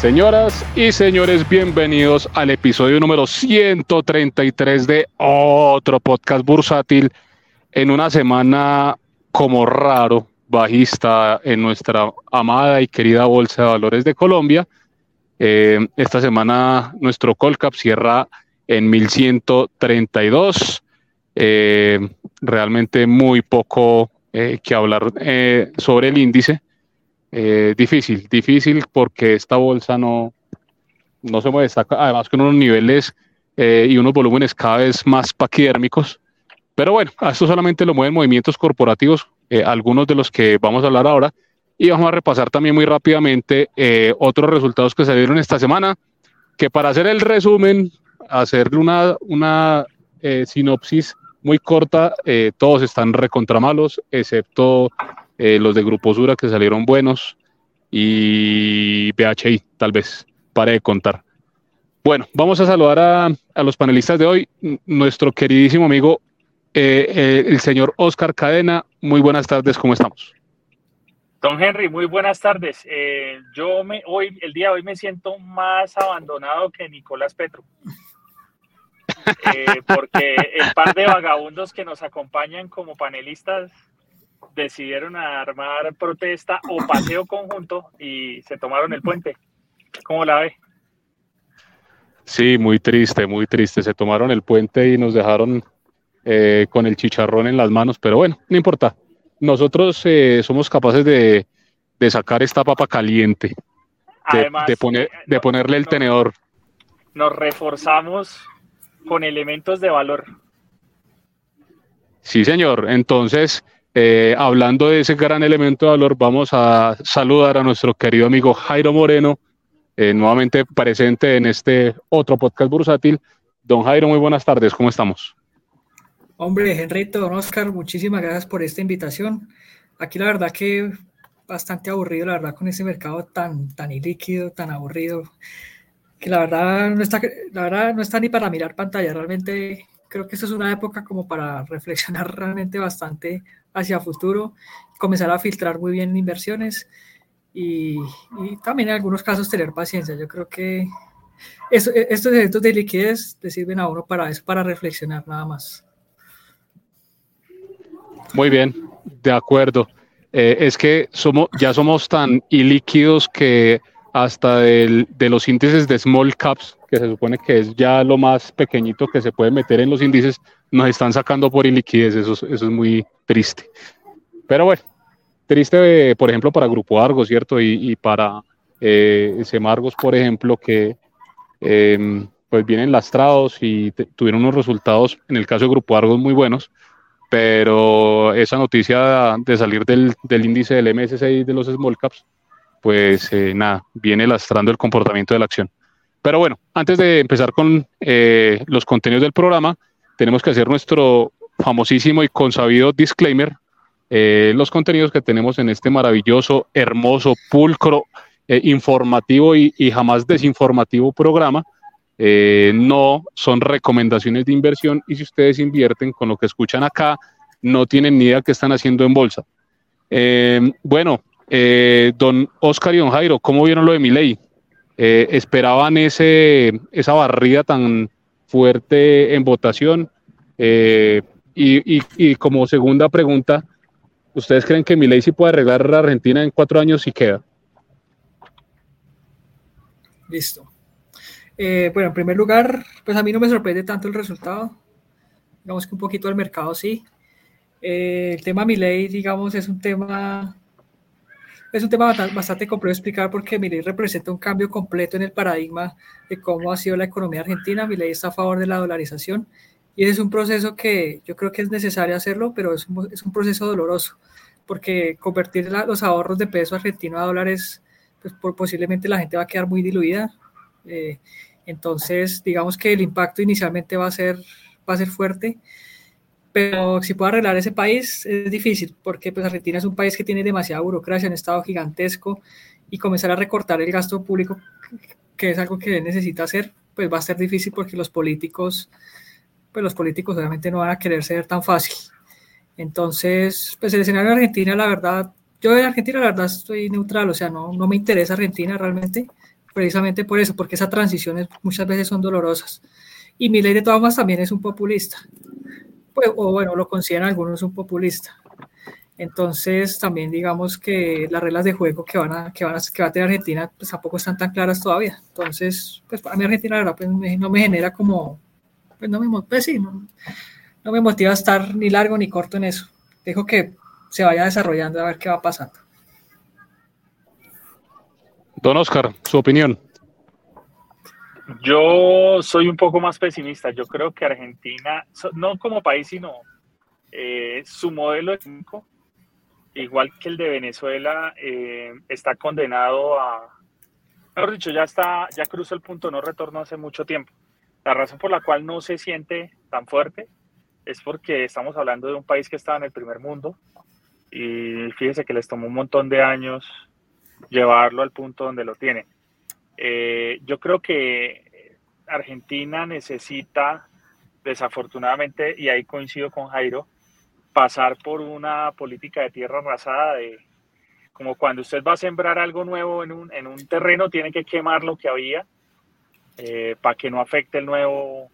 Señoras y señores, bienvenidos al episodio número 133 de otro podcast bursátil en una semana como raro, bajista en nuestra amada y querida Bolsa de Valores de Colombia. Eh, esta semana nuestro Colcap cierra en 1132. Eh, realmente muy poco eh, que hablar sobre el índice. Difícil, difícil porque esta bolsa no, no se mueve, además con unos niveles y unos volúmenes cada vez más paquidérmicos. Pero bueno, a esto solamente lo mueven movimientos corporativos, algunos de los que vamos a hablar ahora. Y vamos a repasar también muy rápidamente eh, otros resultados que se dieron esta semana, que para hacer el resumen, hacer una, una eh, sinopsis muy corta, eh, todos están recontramalos, excepto los de Grupo Sura que salieron buenos y BHI, tal vez, pare de contar. Bueno, vamos a saludar a, a los panelistas de hoy. Nuestro queridísimo amigo, el señor Oscar Cadena. Muy buenas tardes, ¿cómo estamos? Don Henry, muy buenas tardes. Eh, yo me, hoy, el día de hoy me siento más abandonado que Nicolás Petro. Eh, porque el par de vagabundos que nos acompañan como panelistas decidieron armar protesta o paseo conjunto y se tomaron el puente. ¿Cómo la ve? Sí, muy triste, muy triste. Se tomaron el puente y nos dejaron eh, con el chicharrón en las manos, pero bueno, no importa nosotros eh, somos capaces de, sacar esta papa caliente, de, poner, eh, de ponerle el tenedor. Nos reforzamos con elementos de valor. Sí, señor. Entonces, eh, hablando de ese gran elemento de valor, vamos a saludar a nuestro querido amigo Jairo Moreno, nuevamente presente en este otro podcast bursátil. Don Jairo, muy buenas tardes, ¿cómo estamos? Hombre, Henrito, don Oscar, muchísimas gracias por esta invitación. Aquí la verdad que bastante aburrido, la verdad, con ese mercado tan, tan ilíquido, tan aburrido, que la verdad no está, la verdad no está ni para mirar pantalla. Realmente creo que esto es una época como para reflexionar realmente bastante hacia futuro, comenzar a filtrar muy bien inversiones y, también en algunos casos tener paciencia. Yo creo que estos eventos de liquidez le sirven a uno para eso, para reflexionar nada más. Muy bien, de acuerdo. Eh, es que somos, ya somos tan ilíquidos que hasta de los índices de small caps, que se supone que es ya lo más pequeñito que se puede meter en los índices, nos están sacando por iliquidez. Eso, eso es muy triste. Pero bueno, triste, por ejemplo, para Grupo Argos, ¿cierto? Y, para eh, Semargos, por ejemplo, que em, pues vienen lastrados y tuvieron unos resultados, en el caso de Grupo Argos, muy buenos pero esa noticia de salir del, índice del MSCI de los small caps, pues eh, nada, viene lastrando el comportamiento de la acción. Pero bueno, antes de empezar con eh, los contenidos del programa, tenemos que hacer nuestro famosísimo y consabido disclaimer. Eh, los contenidos que tenemos en este maravilloso, hermoso, pulcro, informativo y jamás desinformativo programa eh, no son recomendaciones de inversión y si ustedes invierten con lo que escuchan acá, no tienen ni idea qué están haciendo en bolsa. Eh, bueno, eh, don Oscar y don Jairo, ¿cómo vieron lo de mi ley? ¿Esperaban ese, esa barrida tan fuerte en votación? Y, como segunda pregunta, ¿ustedes creen que mi ley sí puede arreglar a Argentina en cuatro años y queda? Listo. Eh, bueno, en primer lugar, pues a mí no me sorprende tanto el resultado. Digamos que un poquito al mercado sí. Eh, el tema ley, digamos, es un tema es un tema bastante complejo de explicar porque ley representa un cambio completo en el paradigma de cómo ha sido la economía argentina. ley está a favor de la dolarización y es un proceso que yo creo que es necesario hacerlo, pero es un, es un proceso doloroso porque convertir los ahorros de peso argentino a dólares, pues posiblemente la gente va a quedar muy diluida. Eh, entonces, digamos que el impacto inicialmente va a ser, va a ser fuerte, pero si puedo arreglar ese país es difícil, porque pues Argentina es un país que tiene demasiada burocracia, un estado gigantesco, y comenzar a recortar el gasto público, que es algo que necesita hacer, pues va a ser difícil porque los políticos, pues los políticos obviamente no van a querer ser tan fácil. Entonces, pues el escenario de Argentina, la verdad, yo en Argentina la verdad estoy neutral, o sea, no, no me interesa Argentina realmente, precisamente por eso, porque esas transiciones muchas veces son dolorosas. Y Milei de todas formas también es un populista, pues, o bueno, lo consideran algunos un populista. Entonces, también digamos que las reglas de juego que van a, que van a, que va a tener Argentina, pues tampoco están tan claras todavía. Entonces, pues para mí Argentina, la verdad, pues, no me genera como, pues no me, pues, sí, no, no me motiva a estar ni largo ni corto en eso. Dejo que se vaya desarrollando a ver qué va pasando. Don Oscar, su opinión. Yo soy un poco más pesimista. Yo creo que Argentina, no como país, sino eh, su modelo económico, igual que el de Venezuela, eh, está condenado a, mejor dicho, ya está, ya cruzó el punto no retorno hace mucho tiempo. La razón por la cual no se siente tan fuerte es porque estamos hablando de un país que estaba en el primer mundo y fíjese que les tomó un montón de años llevarlo al punto donde lo tiene. Eh, yo creo que Argentina necesita, desafortunadamente, y ahí coincido con Jairo, pasar por una política de tierra arrasada, de, como cuando usted va a sembrar algo nuevo en un, en un terreno, tiene que quemar lo que había eh, para que no afecte el nuevo,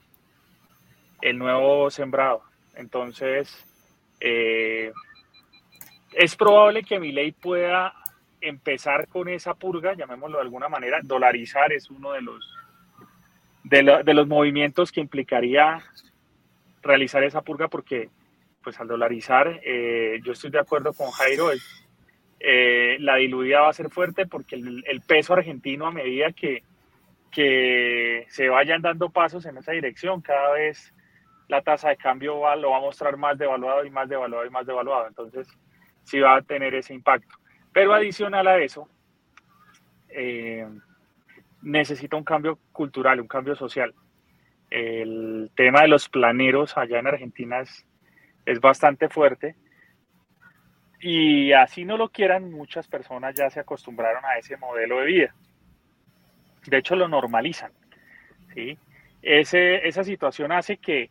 el nuevo sembrado. Entonces, eh, es probable que mi ley pueda empezar con esa purga, llamémoslo de alguna manera, dolarizar es uno de los, de, los movimientos que implicaría realizar esa purga porque pues al dolarizar, eh, yo estoy de acuerdo con Jairo, eh, la diluida va a ser fuerte porque el, peso argentino a medida que, que se vayan dando pasos en esa dirección, cada vez la tasa de cambio va, lo va a mostrar más devaluado y más devaluado y más devaluado. Entonces, sí va a tener ese impacto. Pero adicional a eso, eh, necesita un cambio cultural, un cambio social. El tema de los planeros allá en Argentina es, es bastante fuerte. Y así no lo quieran, muchas personas ya se acostumbraron a ese modelo de vida. De hecho, lo normalizan. ¿sí? Esa situación hace que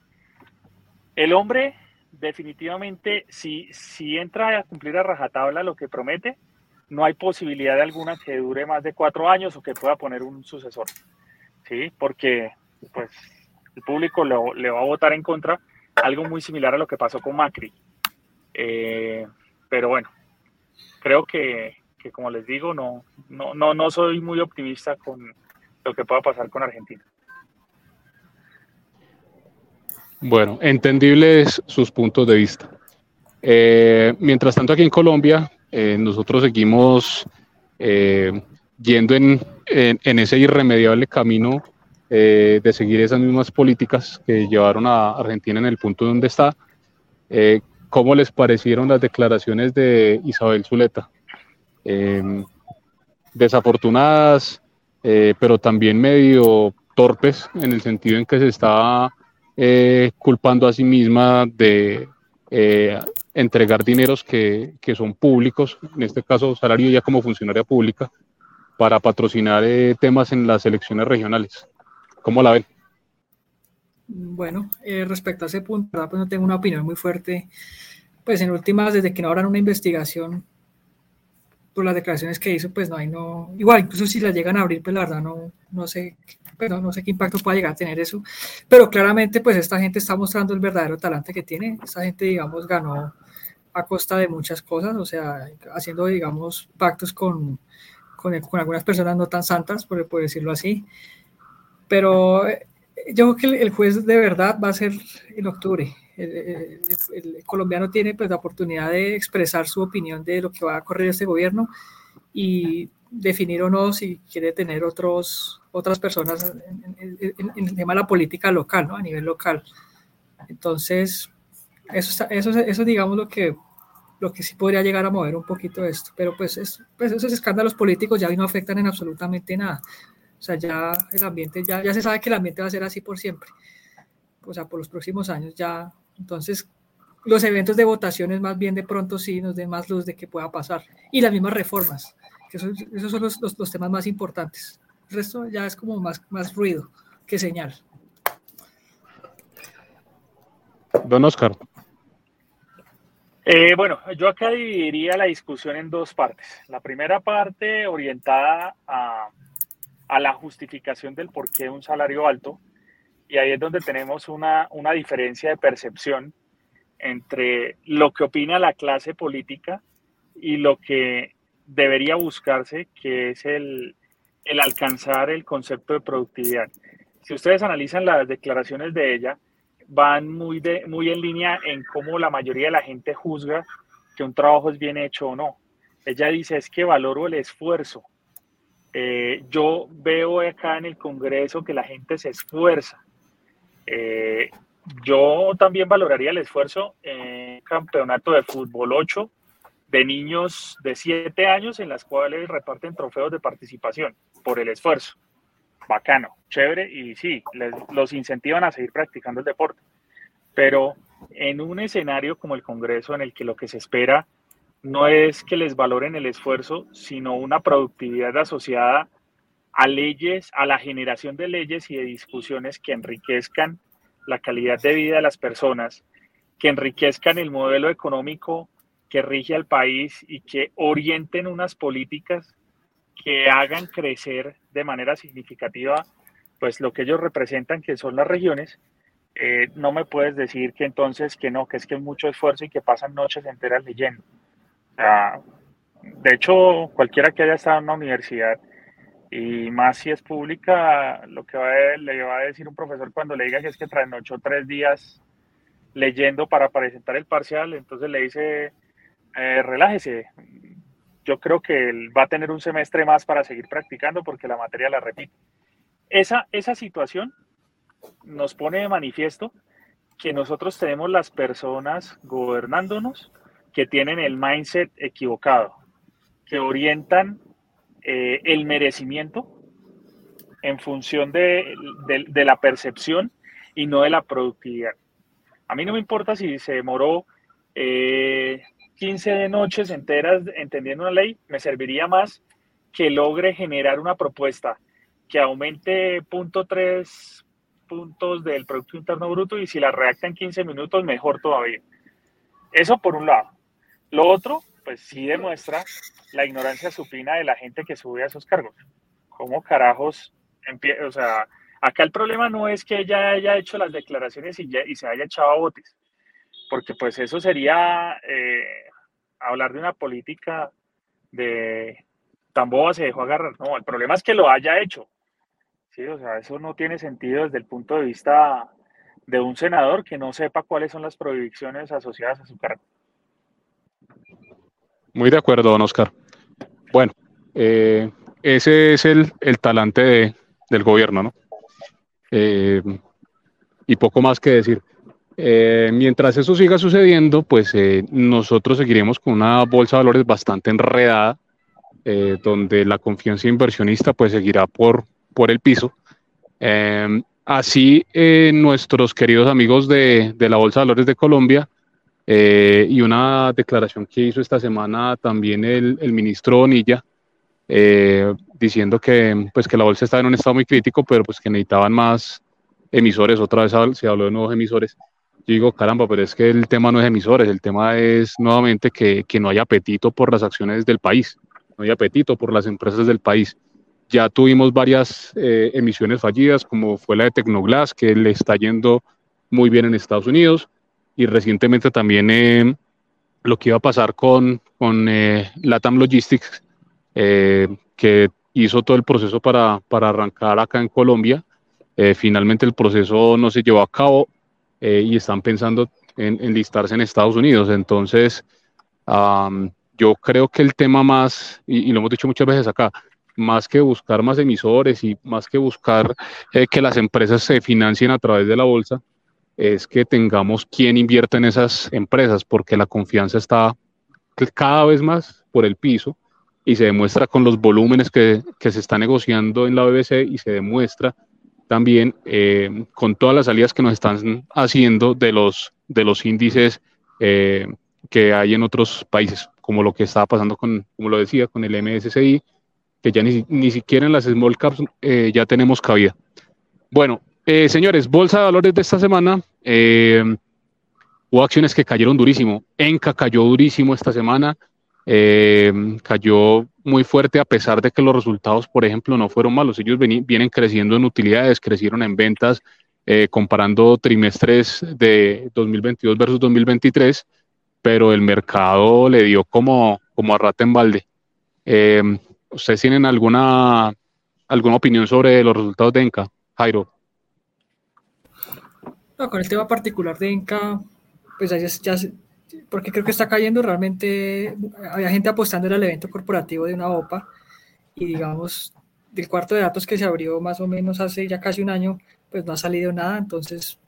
el hombre definitivamente, si, si entra a cumplir a rajatabla lo que promete, no hay posibilidad de alguna que dure más de cuatro años o que pueda poner un sucesor. ¿sí? Porque pues, el público le va a votar en contra, algo muy similar a lo que pasó con Macri. Eh, pero bueno, creo que, que, como les digo, no, no, no, no soy muy optimista con lo que pueda pasar con Argentina. Bueno, entendibles sus puntos de vista. Eh, mientras tanto, aquí en Colombia, eh, nosotros seguimos eh, yendo en, ese irremediable camino de seguir esas mismas políticas que llevaron a Argentina en el punto donde está. ¿Cómo les parecieron las declaraciones de Isabel Zuleta? desafortunadas, pero también medio torpes en el sentido en que se está eh, culpando a sí misma de eh, entregar dineros que, que, son públicos, en este caso salario ya como funcionaria pública, para patrocinar eh, temas en las elecciones regionales. ¿Cómo la ven? Bueno, respecto a ese punto, pues no tengo una opinión muy fuerte. Pues en últimas, desde que no abran una investigación por las declaraciones que hizo, pues no hay no. Igual, incluso si la llegan a abrir, pues la verdad no, no sé pero no sé qué impacto pueda llegar a tener eso, pero claramente pues esta gente está mostrando el verdadero talante que tiene, esta gente digamos ganó a costa de muchas cosas, o sea, haciendo digamos pactos con, con, con algunas personas no tan santas, por, por decirlo así, pero eh, yo creo que el, juez de verdad va a ser en octubre. El, el, colombiano tiene pues la oportunidad de expresar su opinión de lo que va a correr este gobierno y definir o no si quiere tener otros, otras personas en, el tema de la política local, ¿no? a nivel local. Entonces, eso, eso, eso digamos lo que, lo que sí podría llegar a mover un poquito esto, pero pues, es, pues esos escándalos políticos ya no afectan en absolutamente nada. O sea, ya el ambiente, ya se sabe que el ambiente va a ser así por siempre. O sea, por los próximos años ya. Entonces, los eventos de votaciones más bien de pronto sí nos den más luz de que pueda pasar. Y las mismas reformas esos, son los, temas más importantes. El resto ya es como más, más ruido que señal. Don Oscar. Eh, bueno, yo acá dividiría la discusión en dos partes. La primera parte orientada a, a la justificación del por qué un salario alto. Y ahí es donde tenemos una, una diferencia de percepción entre lo que opina la clase política y lo que debería buscarse, que es el, el alcanzar el concepto de productividad. Si ustedes analizan las declaraciones de ella, van muy, de, muy en línea en cómo la mayoría de la gente juzga que un trabajo es bien hecho o no. Ella dice, es que valoro el esfuerzo. Eh, yo veo acá en el Congreso que la gente se esfuerza. Eh, yo también valoraría el esfuerzo en campeonato de fútbol 8 de niños de 7 años en las cuales reparten trofeos de participación por el esfuerzo. Bacano, chévere y sí, los incentivan a seguir practicando el deporte. Pero en un escenario como el Congreso en el que lo que se espera no es que les valoren el esfuerzo, sino una productividad asociada a leyes, a la generación de leyes y de discusiones que enriquezcan la calidad de vida de las personas, que enriquezcan el modelo económico que rige al país y que orienten unas políticas que hagan crecer de manera significativa pues lo que ellos representan, que son las regiones, eh, no me puedes decir que entonces que no, que es que es mucho esfuerzo y que pasan noches enteras leyendo. de hecho, cualquiera que haya estado en una universidad, y más si es pública, lo que le va a decir un profesor cuando le diga que es que o tres días leyendo para presentar el parcial, entonces le dice, eh, relájese, yo creo que él va a tener un semestre más para seguir practicando porque la materia la repite. Esa, esa situación nos pone de manifiesto que nosotros tenemos las personas gobernándonos que tienen el mindset equivocado, que orientan eh, el merecimiento en función de, la percepción y no de la productividad. A mí no me importa si se demoró eh, 15 noches enteras entendiendo una ley, me serviría más que logre generar una propuesta que aumente punto tres puntos del Producto Interno Bruto y si la redacta en 15 minutos, mejor todavía. Eso por un lado. Lo otro, pues sí demuestra la ignorancia supina de la gente que sube a esos cargos. ¿Cómo carajos O sea, acá el problema no es que ella haya hecho las declaraciones y, y se haya echado a botes porque pues eso sería eh, hablar de una política de tan boba se dejó agarrar. No, el problema es que lo haya hecho. Sí, o sea, eso no tiene sentido desde el punto de vista de un senador que no sepa cuáles son las prohibiciones asociadas a su cargo. Muy de acuerdo, don Oscar. Bueno, eh, ese es el, talante del gobierno, ¿no? Eh, y poco más que decir. Eh, mientras eso siga sucediendo, pues nosotros seguiremos con una bolsa de valores bastante enredada, donde la confianza inversionista pues seguirá por, por el piso. Así, nuestros queridos amigos de, de, la Bolsa de Valores de Colombia y una declaración que hizo esta semana también el, el ministro Bonilla, diciendo que, pues, que la bolsa estaba en un estado muy crítico, pero pues que necesitaban más emisores, otra vez se habló de nuevos emisores, yo digo, caramba, pero es que el tema no es emisores, el tema es nuevamente que, que no hay apetito por las acciones del país, no hay apetito por las empresas del país. Ya tuvimos varias eh, emisiones fallidas, como fue la de Tecnoglass, que le está yendo muy bien en Estados Unidos, y recientemente también eh, lo que iba a pasar con, con eh, Latam Logistics, que hizo todo el proceso para, para arrancar acá en Colombia. finalmente el proceso no se llevó a cabo, eh, y están pensando en, listarse en Estados Unidos. Entonces, yo creo que el tema más, y, lo hemos dicho muchas veces acá, más que buscar más emisores y más que buscar eh, que las empresas se financien a través de la bolsa, es que tengamos quien invierta en esas empresas, porque la confianza está cada vez más por el piso y se demuestra con los volúmenes que, que se está negociando en la BBC y se demuestra también eh, con todas las salidas que nos están haciendo de los, de los índices eh, que hay en otros países, como lo que estaba pasando con, como lo decía, con el MSCI, que ya ni, ni siquiera en las small caps eh, ya tenemos cabida. Bueno, señores, bolsa de valores de esta semana, hubo acciones que cayeron durísimo. Enca cayó durísimo esta semana. eh, cayó muy fuerte a pesar de que los resultados, por ejemplo, no fueron malos. Ellos vienen creciendo en utilidades, crecieron en ventas, eh, comparando trimestres de 2022 versus 2023, pero el mercado le dio como, como a rata en balde. Eh, ¿Ustedes tienen alguna, alguna opinión sobre los resultados de Enca, Jairo? No, con el tema particular de Enca, pues ya, ya, porque creo que está cayendo realmente, había gente apostando el evento corporativo de una OPA y digamos, del cuarto de datos que se abrió más o menos hace ya casi un año, pues no ha salido nada, entonces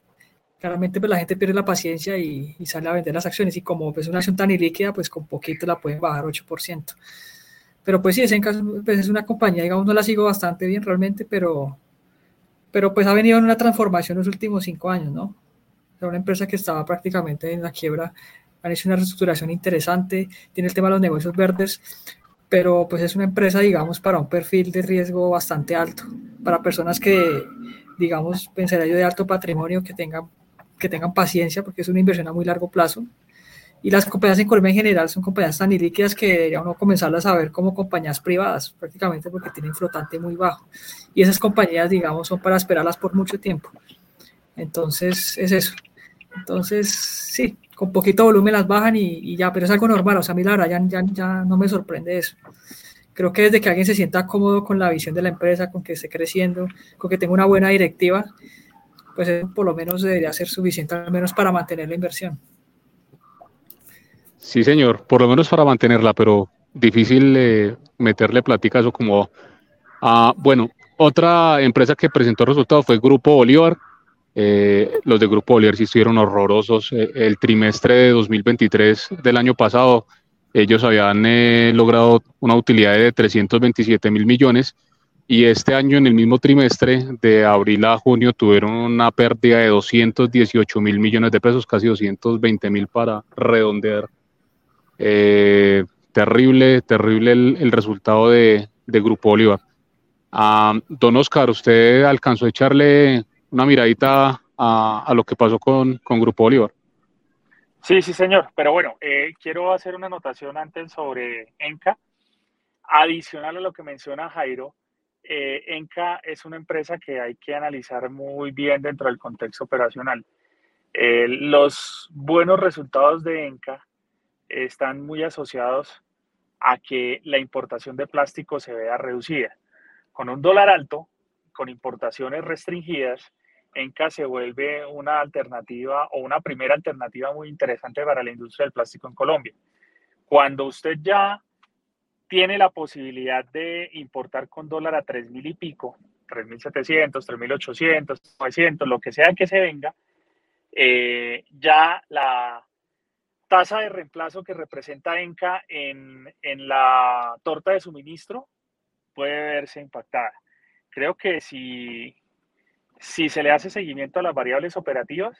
claramente pues la gente pierde la paciencia y, sale a vender las acciones y como es pues, una acción tan ilíquida, pues con poquito la pueden bajar 8%. Pero pues sí, es, en caso, pues es una compañía, digamos, no la sigo bastante bien realmente, pero, pero pues ha venido en una transformación en los últimos cinco años, ¿no? Era una empresa que estaba prácticamente en la quiebra han hecho una reestructuración interesante, tiene el tema de los negocios verdes, pero pues es una empresa, digamos, para un perfil de riesgo bastante alto, para personas que, digamos, pensaría yo de alto patrimonio, que tengan, que tengan paciencia, porque es una inversión a muy largo plazo. Y las compañías en Colombia en general son compañías tan ilíquidas que debería uno comenzarlas a ver como compañías privadas, prácticamente porque tienen flotante muy bajo. Y esas compañías, digamos, son para esperarlas por mucho tiempo. Entonces, es eso. Entonces, sí, con poquito volumen las bajan y, ya, pero es algo normal, o sea, a mí la verdad ya, ya, no me sorprende eso. Creo que desde que alguien se sienta cómodo con la visión de la empresa, con que esté creciendo, con que tenga una buena directiva, pues eso por lo menos debería ser suficiente, al menos para mantener la inversión. Sí, señor, por lo menos para mantenerla, pero difícil eh, meterle platica eso como... Ah, bueno, otra empresa que presentó resultados fue Grupo Bolívar, eh, los de Grupo Bolívar sí estuvieron horrorosos. Eh, el trimestre de 2023 del año pasado, ellos habían eh, logrado una utilidad de 327 mil millones y este año en el mismo trimestre, de abril a junio, tuvieron una pérdida de 218 mil millones de pesos, casi 220 mil para redondear. Terrible, terrible el, resultado de, Grupo Bolívar. Ah, don Oscar, ¿usted alcanzó a echarle una miradita a, lo que pasó con, Grupo Bolívar. Sí, sí, señor. Pero bueno, eh, quiero hacer una anotación antes sobre Enca. Adicional a lo que menciona Jairo, eh, Enca es una empresa que hay que analizar muy bien dentro del contexto operacional. Eh, los buenos resultados de Enca están muy asociados a que la importación de plástico se vea reducida. Con un dólar alto, con importaciones restringidas, Enca se vuelve una alternativa o una primera alternativa muy interesante para la industria del plástico en Colombia. Cuando usted ya tiene la posibilidad de importar con dólar a tres mil y pico, 3.700, 3.800, 900, lo que sea que se venga, eh, ya la tasa de reemplazo que representa ENCA en, en la torta de suministro puede verse impactada. Creo que si si se le hace seguimiento a las variables operativas,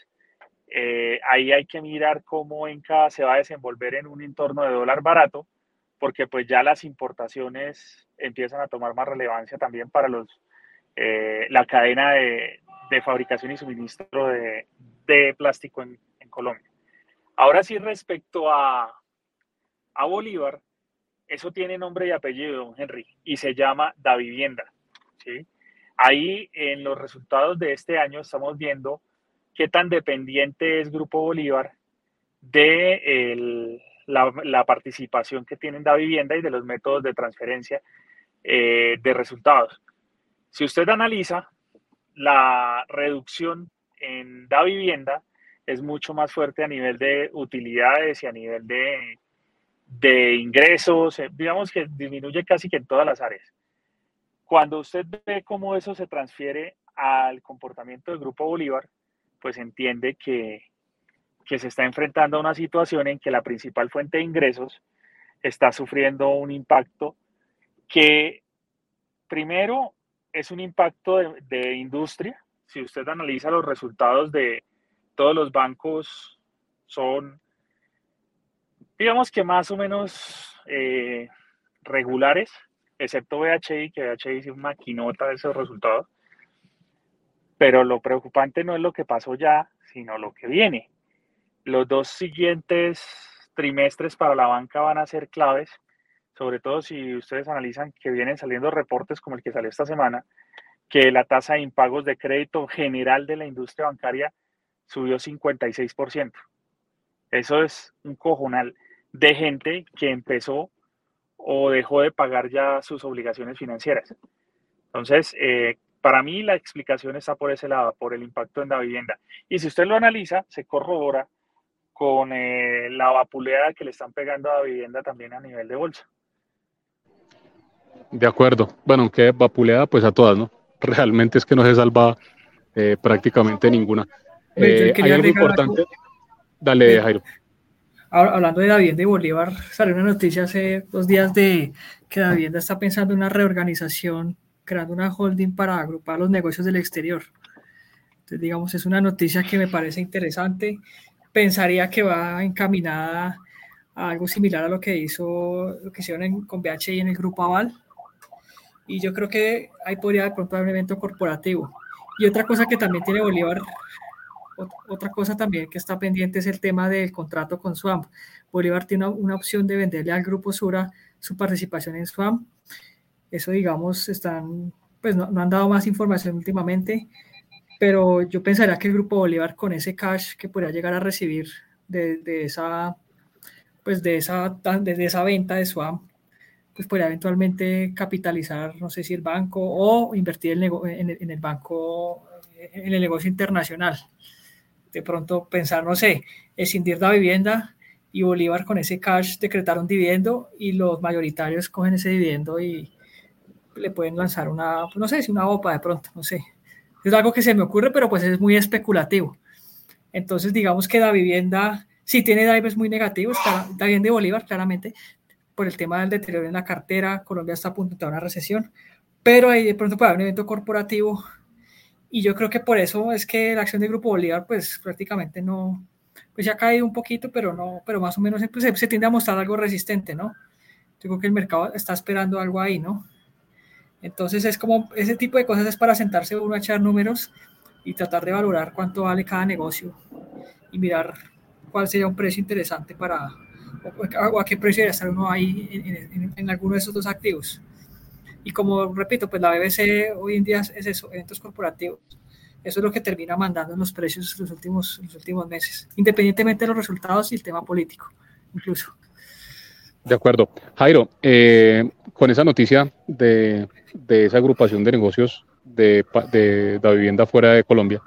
eh, ahí hay que mirar cómo ENCA se va a desenvolver en un entorno de dólar barato, porque pues ya las importaciones empiezan a tomar más relevancia también para los, eh, la cadena de, fabricación y suministro de, plástico en, Colombia. Ahora sí, respecto a, a Bolívar, eso tiene nombre y apellido, don Henry, y se llama Da Vivienda. ¿sí? Ahí en los resultados de este año estamos viendo qué tan dependiente es Grupo Bolívar de la, participación que tiene en Da Vivienda y de los métodos de transferencia eh, de resultados. Si usted analiza, la reducción en Da Vivienda es mucho más fuerte a nivel de utilidades y a nivel de, de ingresos, eh, digamos que disminuye casi que en todas las áreas. Cuando usted ve cómo eso se transfiere al comportamiento del Grupo Bolívar, pues entiende que, se está enfrentando a una situación en que la principal fuente de ingresos está sufriendo un impacto que primero es un impacto de, de, industria. Si usted analiza los resultados de todos los bancos, son, digamos que más o menos eh, regulares excepto BHI, que BHI hizo una maquinota de esos resultados. Pero lo preocupante no es lo que pasó ya, sino lo que viene. Los dos siguientes trimestres para la banca van a ser claves, sobre todo si ustedes analizan que vienen saliendo reportes como el que salió esta semana, que la tasa de impagos de crédito general de la industria bancaria subió 56%. Eso es un cojonal de gente que empezó o dejó de pagar ya sus obligaciones financieras. Entonces, eh, para mí la explicación está por ese lado, por el impacto en la vivienda. Y si usted lo analiza, se corrobora con eh, la vapuleada que le están pegando a la vivienda también a nivel de bolsa. De acuerdo. Bueno, aunque vapuleada pues a todas, ¿no? Realmente es que no se salva eh, prácticamente ninguna. Hay algo importante. Dale, Jairo hablando de la vivienda de Bolívar, salió una noticia hace dos días de que la vivienda está pensando en una reorganización, creando una holding para agrupar los negocios del exterior. Entonces, digamos, es una noticia que me parece interesante. Pensaría que va encaminada a algo similar a lo que hizo, lo que hicieron con BHI en el grupo Aval. Y yo creo que ahí podría de pronto haber un evento corporativo. Y otra cosa que también tiene Bolívar otra cosa también que está pendiente es el tema del contrato con Swamp. Bolívar tiene una, opción de venderle al grupo Sura su participación en Swamp. Eso, digamos, están, pues no, han dado más información últimamente, pero yo pensaría que el grupo Bolívar con ese cash que podría llegar a recibir de, esa, pues de esa, de, esa venta de Swamp, pues podría eventualmente capitalizar, no sé si el banco o invertir en el, en el banco, en el negocio internacional de pronto pensar, no sé, escindir la vivienda y Bolívar con ese cash decretar un dividendo y los mayoritarios cogen ese dividendo y le pueden lanzar una, no sé, si una OPA de pronto, no sé. Es algo que se me ocurre, pero pues es muy especulativo. Entonces, digamos que la vivienda, si tiene drivers muy negativos, está bien de Bolívar, claramente, por el tema del deterioro en la cartera, Colombia está a punto de una recesión, pero ahí de pronto puede haber un evento corporativo y yo creo que por eso es que la acción del Grupo Bolívar, pues prácticamente no, pues ya ha caído un poquito, pero no, pero más o menos pues, se, tiende a mostrar algo resistente, ¿no? Yo creo que el mercado está esperando algo ahí, ¿no? Entonces es como, ese tipo de cosas es para sentarse uno a echar números y tratar de valorar cuánto vale cada negocio y mirar cuál sería un precio interesante para, o, a qué precio debería estar uno ahí en, en alguno de esos dos activos. Y como repito, pues la BBC hoy en día es eso, eventos corporativos. Eso es lo que termina mandando en los precios los últimos, los últimos meses, independientemente de los resultados y el tema político, incluso. De acuerdo. Jairo, eh, con esa noticia de, de, esa agrupación de negocios de, de, la vivienda fuera de Colombia,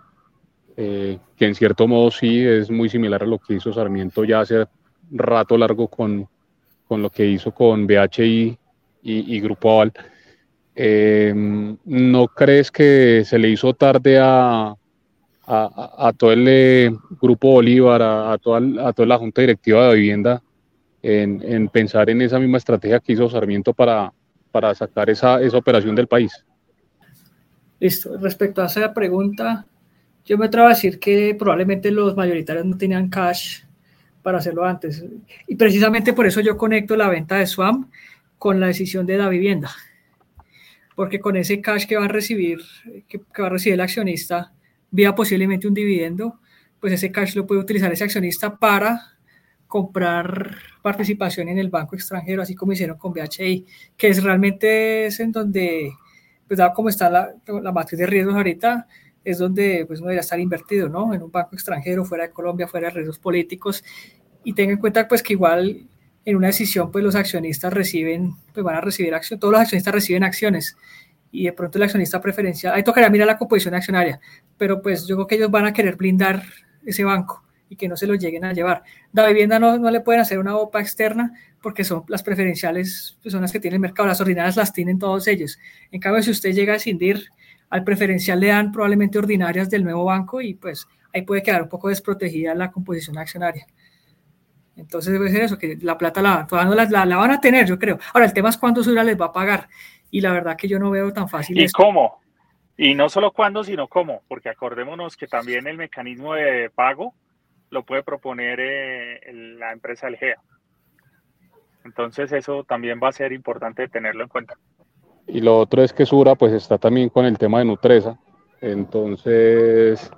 eh, que en cierto modo sí es muy similar a lo que hizo Sarmiento ya hace rato largo con, con lo que hizo con BHI y, y Grupo Aval. Eh, ¿No crees que se le hizo tarde a, todo el eh, Grupo Bolívar, a, toda, la Junta Directiva de Vivienda, en, en, pensar en esa misma estrategia que hizo Sarmiento para, para sacar esa, esa operación del país? Listo. Respecto a esa pregunta, yo me atrevo a decir que probablemente los mayoritarios no tenían cash para hacerlo antes. Y precisamente por eso yo conecto la venta de SWAM con la decisión de la vivienda porque con ese cash que va a recibir, que, va a recibir el accionista, vía posiblemente un dividendo, pues ese cash lo puede utilizar ese accionista para comprar participación en el banco extranjero, así como hicieron con BHI, que es realmente es en donde, pues dado como está la, la matriz de riesgos ahorita, es donde pues uno debería estar invertido, ¿no? En un banco extranjero, fuera de Colombia, fuera de riesgos políticos, y tenga en cuenta pues que igual en una decisión, pues los accionistas reciben, pues van a recibir acciones, todos los accionistas reciben acciones y de pronto el accionista preferencial, ahí tocaría mirar la composición accionaria, pero pues yo creo que ellos van a querer blindar ese banco y que no se lo lleguen a llevar. La vivienda no, no le pueden hacer una OPA externa porque son las preferenciales, pues son las que tiene el mercado, las ordinarias las tienen todos ellos. En cambio, si usted llega a escindir, al preferencial le dan probablemente ordinarias del nuevo banco y pues ahí puede quedar un poco desprotegida la composición accionaria. Entonces debe ser eso, que la plata la, la, la, van a tener, yo creo. Ahora, el tema es cuándo Sura les va a pagar. Y la verdad que yo no veo tan fácil. ¿Y cómo? Y no solo cuándo, sino cómo, porque acordémonos que también el mecanismo de pago lo puede proponer eh, la empresa del GEA. Entonces eso también va a ser importante tenerlo en cuenta. Y lo otro es que Sura pues está también con el tema de Nutresa. Entonces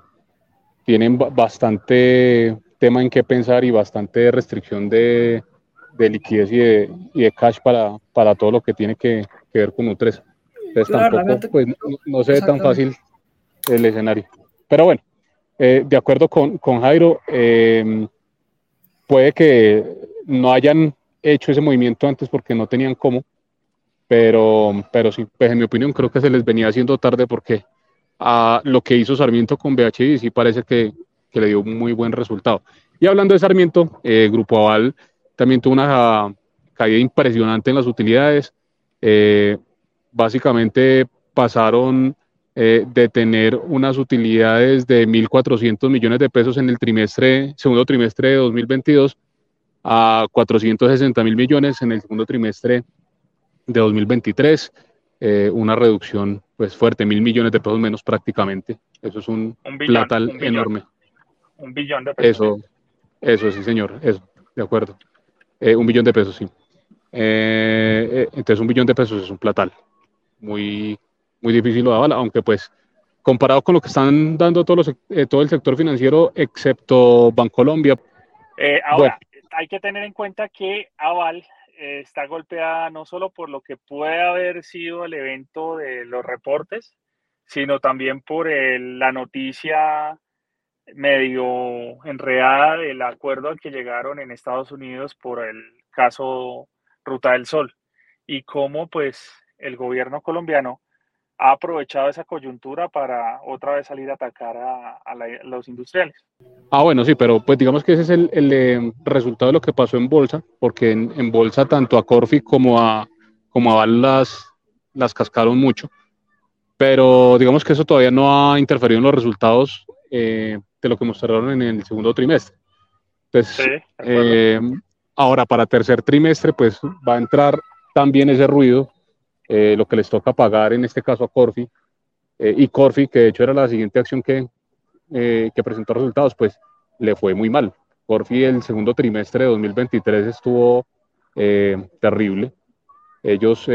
tienen bastante tema en qué pensar y bastante restricción de, de liquidez y de, y de, cash para, para todo lo que tiene que, que ver con U3. Entonces tampoco, pues, no, se ve tan fácil el escenario. Pero bueno, eh, de acuerdo con, con Jairo, eh, puede que no hayan hecho ese movimiento antes porque no tenían cómo, pero, pero sí, pues en mi opinión creo que se les venía haciendo tarde porque a lo que hizo Sarmiento con BHI sí parece que, que le dio un muy buen resultado. Y hablando de Sarmiento, eh, Grupo Aval también tuvo una caída impresionante en las utilidades. Eh, básicamente pasaron eh, de tener unas utilidades de 1.400 millones de pesos en el trimestre, segundo trimestre de 2022 a 460 mil millones en el segundo trimestre de 2023, eh, una reducción pues fuerte, mil millones de pesos menos prácticamente. Eso es un, platal enorme. Un billón de pesos. Eso, eso sí, señor, eso, de acuerdo. Eh, un billón de pesos, sí. entonces un billón de pesos es un platal muy, muy difícil lo daba, aunque pues comparado con lo que están dando todos los, eh, todo el sector financiero, excepto Bancolombia. Eh, ahora, hay que tener en cuenta que Aval eh, está golpeada no solo por lo que puede haber sido el evento de los reportes, sino también por la noticia medio enredada del acuerdo al que llegaron en Estados Unidos por el caso Ruta del Sol y cómo pues el gobierno colombiano ha aprovechado esa coyuntura para otra vez salir a atacar a, los industriales. Ah, bueno, sí, pero pues digamos que ese es el, eh, resultado de lo que pasó en bolsa, porque en, bolsa tanto a Corfi como a, como a las, las cascaron mucho, pero digamos que eso todavía no ha interferido en los resultados eh, de lo que mostraron en el segundo trimestre. Entonces, eh, ahora para tercer trimestre, pues va a entrar también ese ruido eh, lo que les toca pagar en este caso a Corfi, eh, y Corfi, que de hecho era la siguiente acción que, que presentó resultados, pues le fue muy mal. Corfi el segundo trimestre de 2023 estuvo terrible. Ellos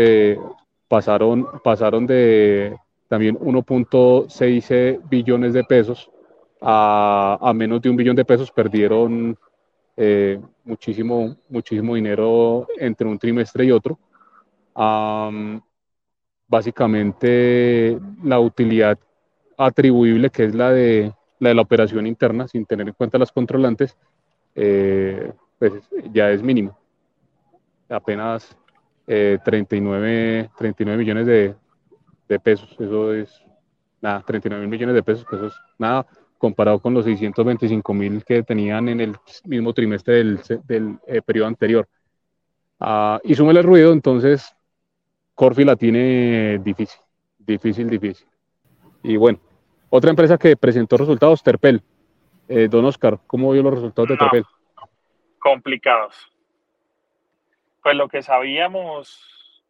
pasaron, pasaron de también 1.6 billones de pesos a, a, menos de un billón de pesos, perdieron muchísimo, muchísimo dinero entre un trimestre y otro básicamente la utilidad atribuible, que es la de la, de la operación interna, sin tener en cuenta las controlantes, eh, pues ya es mínimo. Apenas 39, eh, 39 millones de, de, pesos. Eso es nada, 39 mil millones de pesos, eso es nada comparado con los 625 mil que tenían en el mismo trimestre del, del eh, periodo anterior. Uh, y súmele el ruido, entonces Corfi la tiene difícil, difícil, difícil. Y bueno, otra empresa que presentó resultados, Terpel. Eh, don Oscar, ¿cómo vio los resultados de Terpel? Complicados. Pues lo que sabíamos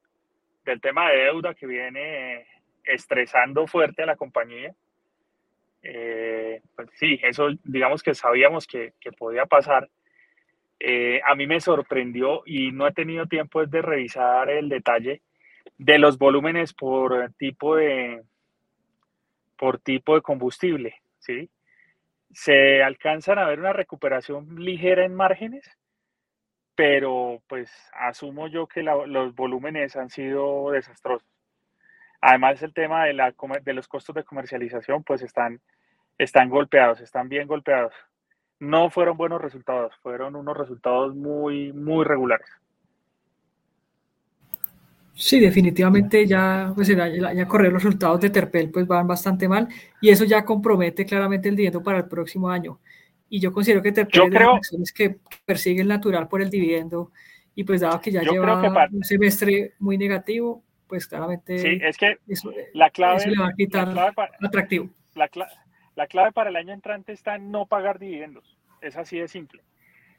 del tema de deuda que viene estresando fuerte a la compañía. Eh, pues sí, eso digamos que sabíamos que, podía pasar. Eh, a mí me sorprendió y no he tenido tiempo de revisar el detalle de los volúmenes por tipo de, por tipo de combustible, ¿sí? Se alcanzan a ver una recuperación ligera en márgenes, pero pues asumo yo que los volúmenes han sido desastrosos. Además, el tema de, la, de los costos de comercialización, pues están, están golpeados, están bien golpeados. No fueron buenos resultados, fueron unos resultados muy, muy regulares. Sí, definitivamente ya, pues ya, ya correr los resultados de Terpel pues van bastante mal y eso ya compromete claramente el dividendo para el próximo año. Y yo considero que Terpel es de las que persigue el natural por el dividendo y pues dado que ya lleva un semestre muy negativo, pues claramente sí, es que la clave, le va a quitar atractivo. La, la clave para el año entrante está en no pagar dividendos, es así de simple.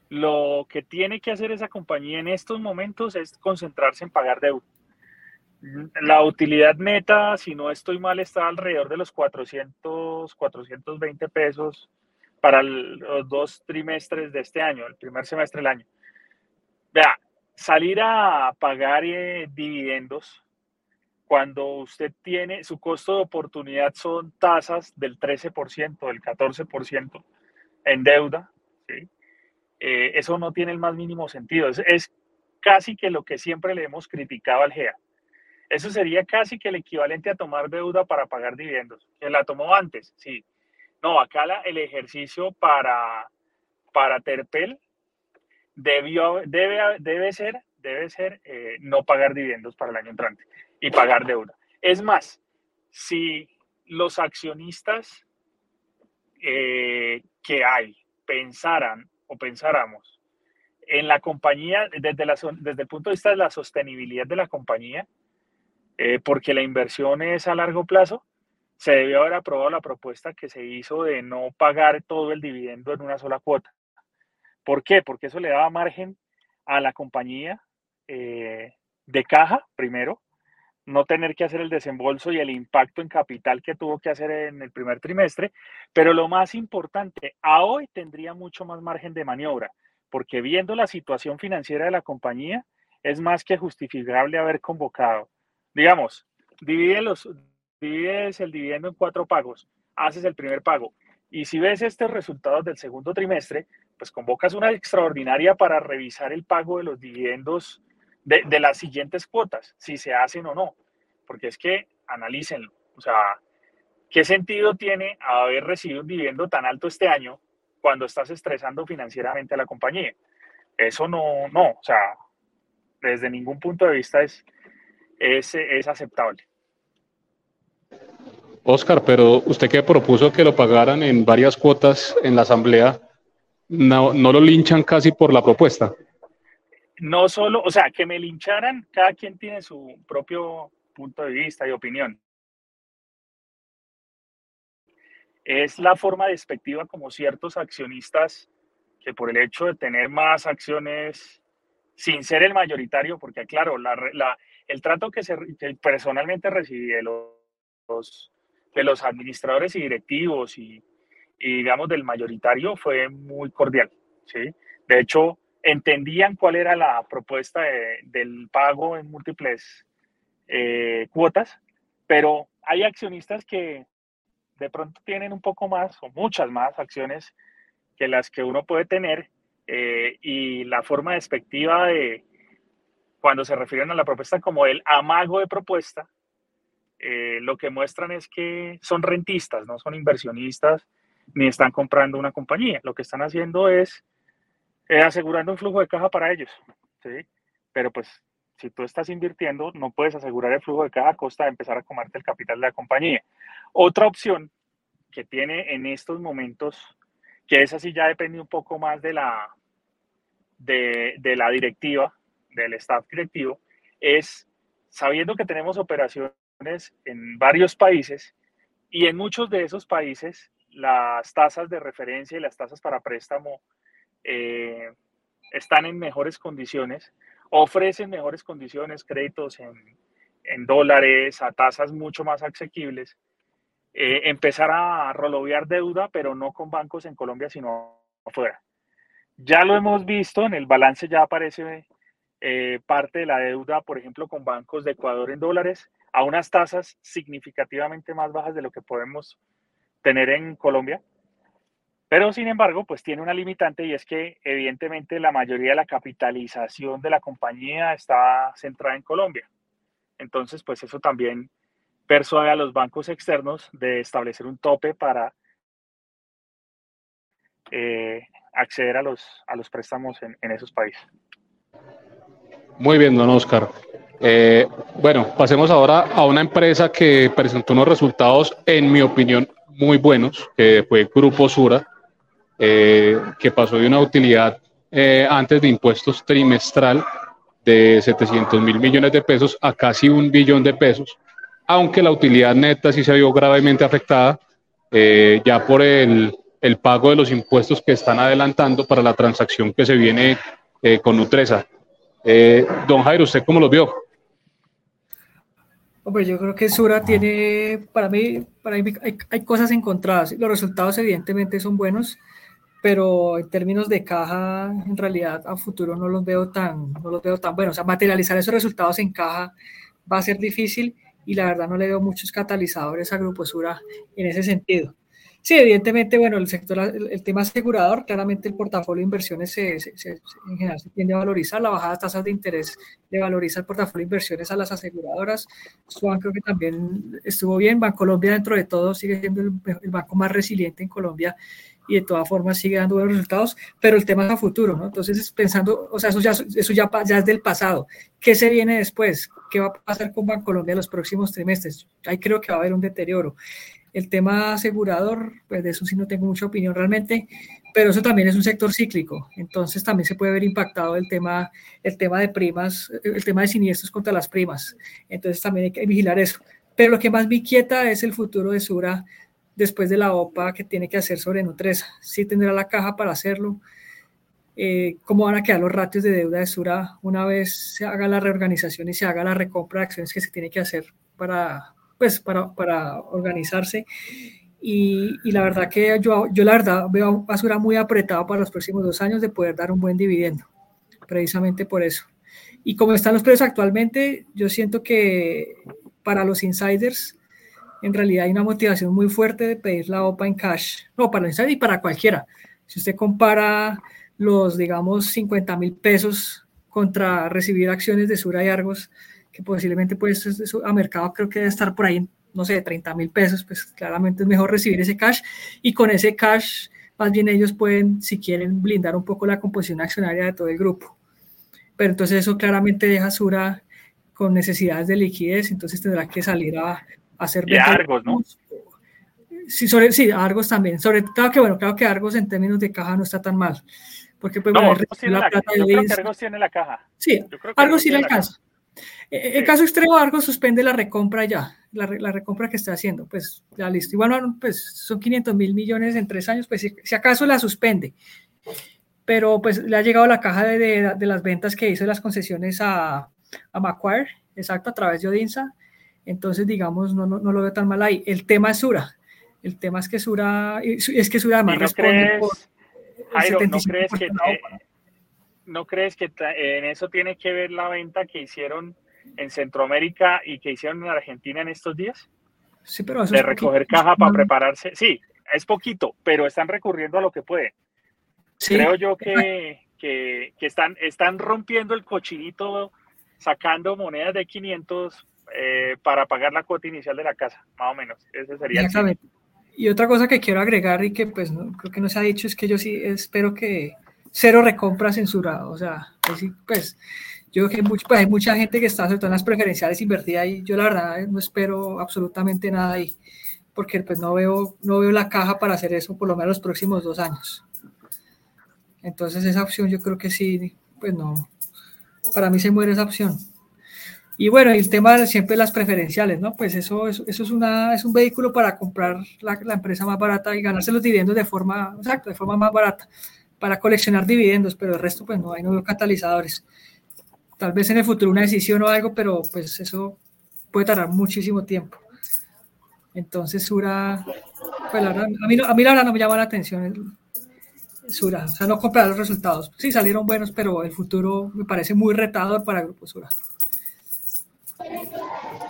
Lo que tiene que hacer esa compañía en estos momentos es concentrarse en pagar deuda la utilidad neta, si no estoy mal, está alrededor de los 400, 420 pesos para los dos trimestres de este año, el primer semestre del año. Vea, salir a pagar eh, dividendos cuando usted tiene su costo de oportunidad son tasas del 13%, del 14% en deuda, Eh, eso no tiene el más mínimo sentido. Es, casi que lo que siempre le hemos criticado al GEA. Eso sería casi que el equivalente a tomar deuda para pagar dividendos. La tomó antes, sí. No, acá el ejercicio para, para Terpel debió, debe, debe ser, debe ser eh, no pagar dividendos para el año entrante y pagar deuda. Es más, si los accionistas eh, que hay pensaran o pensáramos en la compañía desde, la, el punto de vista de la sostenibilidad de la compañía, eh, porque la inversión es a largo plazo, se debió haber aprobado la propuesta que se hizo de no pagar todo el dividendo en una sola cuota. ¿Por qué? Porque eso le daba margen a la compañía eh, de caja, primero, no tener que hacer el desembolso y el impacto en capital que tuvo que hacer en el primer trimestre, pero lo más importante, a hoy tendría mucho más margen de maniobra, porque viendo la situación financiera de la compañía, es más que justificable haber convocado. Digamos, divides el dividendo en cuatro pagos, haces el primer pago, y si ves estos resultados del segundo trimestre, pues convocas una extraordinaria para revisar el pago de los dividendos de, las siguientes cuotas, si se hacen o no, porque es que analícenlo, o sea, ¿qué sentido tiene haber recibido un dividendo tan alto este año cuando estás estresando financieramente a la compañía? Eso no, no, o sea, desde ningún punto de vista es, es, es aceptable. Oscar, pero usted que propuso que lo pagaran en varias cuotas en la asamblea, no, no lo linchan casi por la propuesta no solo, o sea, que me lincharan, cada quien tiene su propio punto de vista y opinión. Es la forma despectiva como ciertos accionistas que por el hecho de tener más acciones sin ser el mayoritario, porque claro, la, el trato que, se, personalmente recibí de los, de los administradores y directivos y, y, digamos del mayoritario fue muy cordial. ¿sí? De hecho, entendían cuál era la propuesta del pago en múltiples eh, cuotas, pero hay accionistas que de pronto tienen un poco más o muchas más acciones que las que uno puede tener eh, y la forma despectiva de cuando se refieren a la propuesta como el amago de propuesta, eh, lo que muestran es que son rentistas, no son inversionistas ni están comprando una compañía. Lo que están haciendo es eh, asegurando un flujo de caja para ellos, ¿sí? Pero pues si tú estás invirtiendo, no puedes asegurar el flujo de caja a costa de empezar a comerte el capital de la compañía. Otra opción que tiene en estos momentos, que esa sí ya depende un poco más de la, de, de la directiva, del staff directivo, es sabiendo que tenemos operaciones en varios países y en muchos de esos países las tasas de referencia y las tasas para préstamo eh, están en mejores condiciones, ofrecen mejores condiciones, créditos en, dólares a tasas mucho más asequibles, eh, empezar a rolovear deuda, pero no con bancos en Colombia, sino afuera. Ya lo hemos visto, en el balance ya aparece eh, parte de la deuda, por ejemplo, con bancos de Ecuador en dólares, a unas tasas significativamente más bajas de lo que podemos tener en Colombia. Pero sin embargo, pues tiene una limitante y es que evidentemente la mayoría de la capitalización de la compañía está centrada en Colombia. Entonces, pues eso también persuade a los bancos externos de establecer un tope para eh, acceder a los, a los préstamos en, esos países. Muy bien, don Oscar. Eh, bueno, pasemos ahora a una empresa que presentó unos resultados, en mi opinión, muy buenos, que fue Grupo Sura eh, que pasó de una utilidad eh, antes de impuestos trimestral de 700 mil millones de pesos a casi un billón de pesos, aunque la utilidad neta sí se vio gravemente afectada eh, ya por el, el, pago de los impuestos que están adelantando para la transacción que se viene con Nutresa. don Jairo, ¿usted cómo lo vio? Hombre, yo creo que Sura tiene, para mí, para mí hay, hay, cosas encontradas. Los resultados evidentemente son buenos pero en términos de caja, en realidad a futuro no los veo tan, no los veo tan buenos. O sea, materializar esos resultados en caja va a ser difícil y la verdad no le veo muchos catalizadores a Gruposura en ese sentido. Sí, evidentemente, bueno, el sector, el, tema asegurador, claramente el portafolio de inversiones se, en general se tiende a valorizar, la bajada de tasas de interés le valoriza el portafolio de inversiones a las aseguradoras. Swan creo que también estuvo bien, Bancolombia dentro de todo sigue siendo el, el banco más resiliente en Colombia y de todas formas sigue dando buenos resultados, pero el tema es a futuro, ¿no? Entonces, pensando, o sea, eso ya, eso ya, es del pasado. ¿Qué se viene después? ¿Qué va a pasar con Bancolombia en los próximos trimestres? Ahí creo que va a haber un deterioro. El tema asegurador, pues de eso sí no tengo mucha opinión realmente, pero eso también es un sector cíclico, entonces también se puede ver impactado el tema, el tema de primas, el tema de siniestros contra las primas, entonces también hay que vigilar eso. Pero lo que más me inquieta es el futuro de Sura después de la OPA que tiene que hacer sobre Nutresa. Sí tendrá la caja para hacerlo. Eh, ¿Cómo van a quedar los ratios de deuda de Sura una vez se haga la reorganización y se haga la recompra de acciones que se tiene que hacer para, pues, para, para organizarse? Y, y, la verdad que yo, yo la verdad veo a Sura muy apretado para los próximos dos años de poder dar un buen dividendo, precisamente por eso. Y como están los precios actualmente, yo siento que para los insiders en realidad hay una motivación muy fuerte de pedir la OPA en cash, no para el y para cualquiera. Si usted compara los, digamos, 50 mil pesos contra recibir acciones de Sura y Argos, que posiblemente pues a mercado creo que debe estar por ahí, no sé, 30 mil pesos, pues claramente es mejor recibir ese cash y con ese cash más bien ellos pueden, si quieren, blindar un poco la composición accionaria de todo el grupo. Pero entonces eso claramente deja Sura con necesidades de liquidez, entonces tendrá que salir a, hacer Argos, ¿no? Sí, sobre, sí, Argos también. Sobre claro que bueno, claro que Argos en términos de caja no está tan mal. Porque pues, no, bueno, Argos tiene la, yo creo que Argos tiene la caja. Sí, Argos sí le alcanza. En el caso extremo, Argos suspende la recompra ya, la, la, recompra que está haciendo, pues ya listo. Igual, pues son 500 mil millones en tres años, pues si, si, acaso la suspende. Pero pues le ha llegado la caja de, de, de las ventas que hizo las concesiones a, a Macquarie, exacto, a través de Odinsa. Entonces, digamos, no, no, no, lo veo tan mal ahí. El tema es Sura. El tema es que Sura, es que Sura además no responde crees, por Jairo, ¿no crees que ¿no crees que en eso tiene que ver la venta que hicieron en Centroamérica y que hicieron en Argentina en estos días? Sí, pero eso de recoger caja para prepararse. Sí, es poquito, pero están recurriendo a lo que pueden. Sí. Creo yo que, que, que, están, están rompiendo el cochinito, sacando monedas de 500 eh, para pagar la cuota inicial de la casa, más o menos. Ese sería Exactamente. Y otra cosa que quiero agregar y que pues no, creo que no se ha dicho es que yo sí espero que cero recompra censurado. O sea, pues, pues yo creo que mucho, pues, hay mucha gente que está sobre todo en las preferenciales invertida y yo la verdad no espero absolutamente nada ahí porque pues no veo, no veo la caja para hacer eso por lo menos los próximos dos años. Entonces esa opción yo creo que sí, pues no, para mí se muere esa opción. Y bueno, el tema siempre las preferenciales, ¿no? Pues eso, eso, es, una, es un vehículo para comprar la, empresa más barata y ganarse los dividendos de forma, exacto, de forma más barata, para coleccionar dividendos, pero el resto, pues no, hay no catalizadores. Tal vez en el futuro una decisión o algo, pero pues eso puede tardar muchísimo tiempo. Entonces, Sura, pues la verdad, a mí, a mí la verdad no me llama la atención Sura, o sea, no comprar los resultados. Sí, salieron buenos, pero el futuro me parece muy retador para Grupo Sura.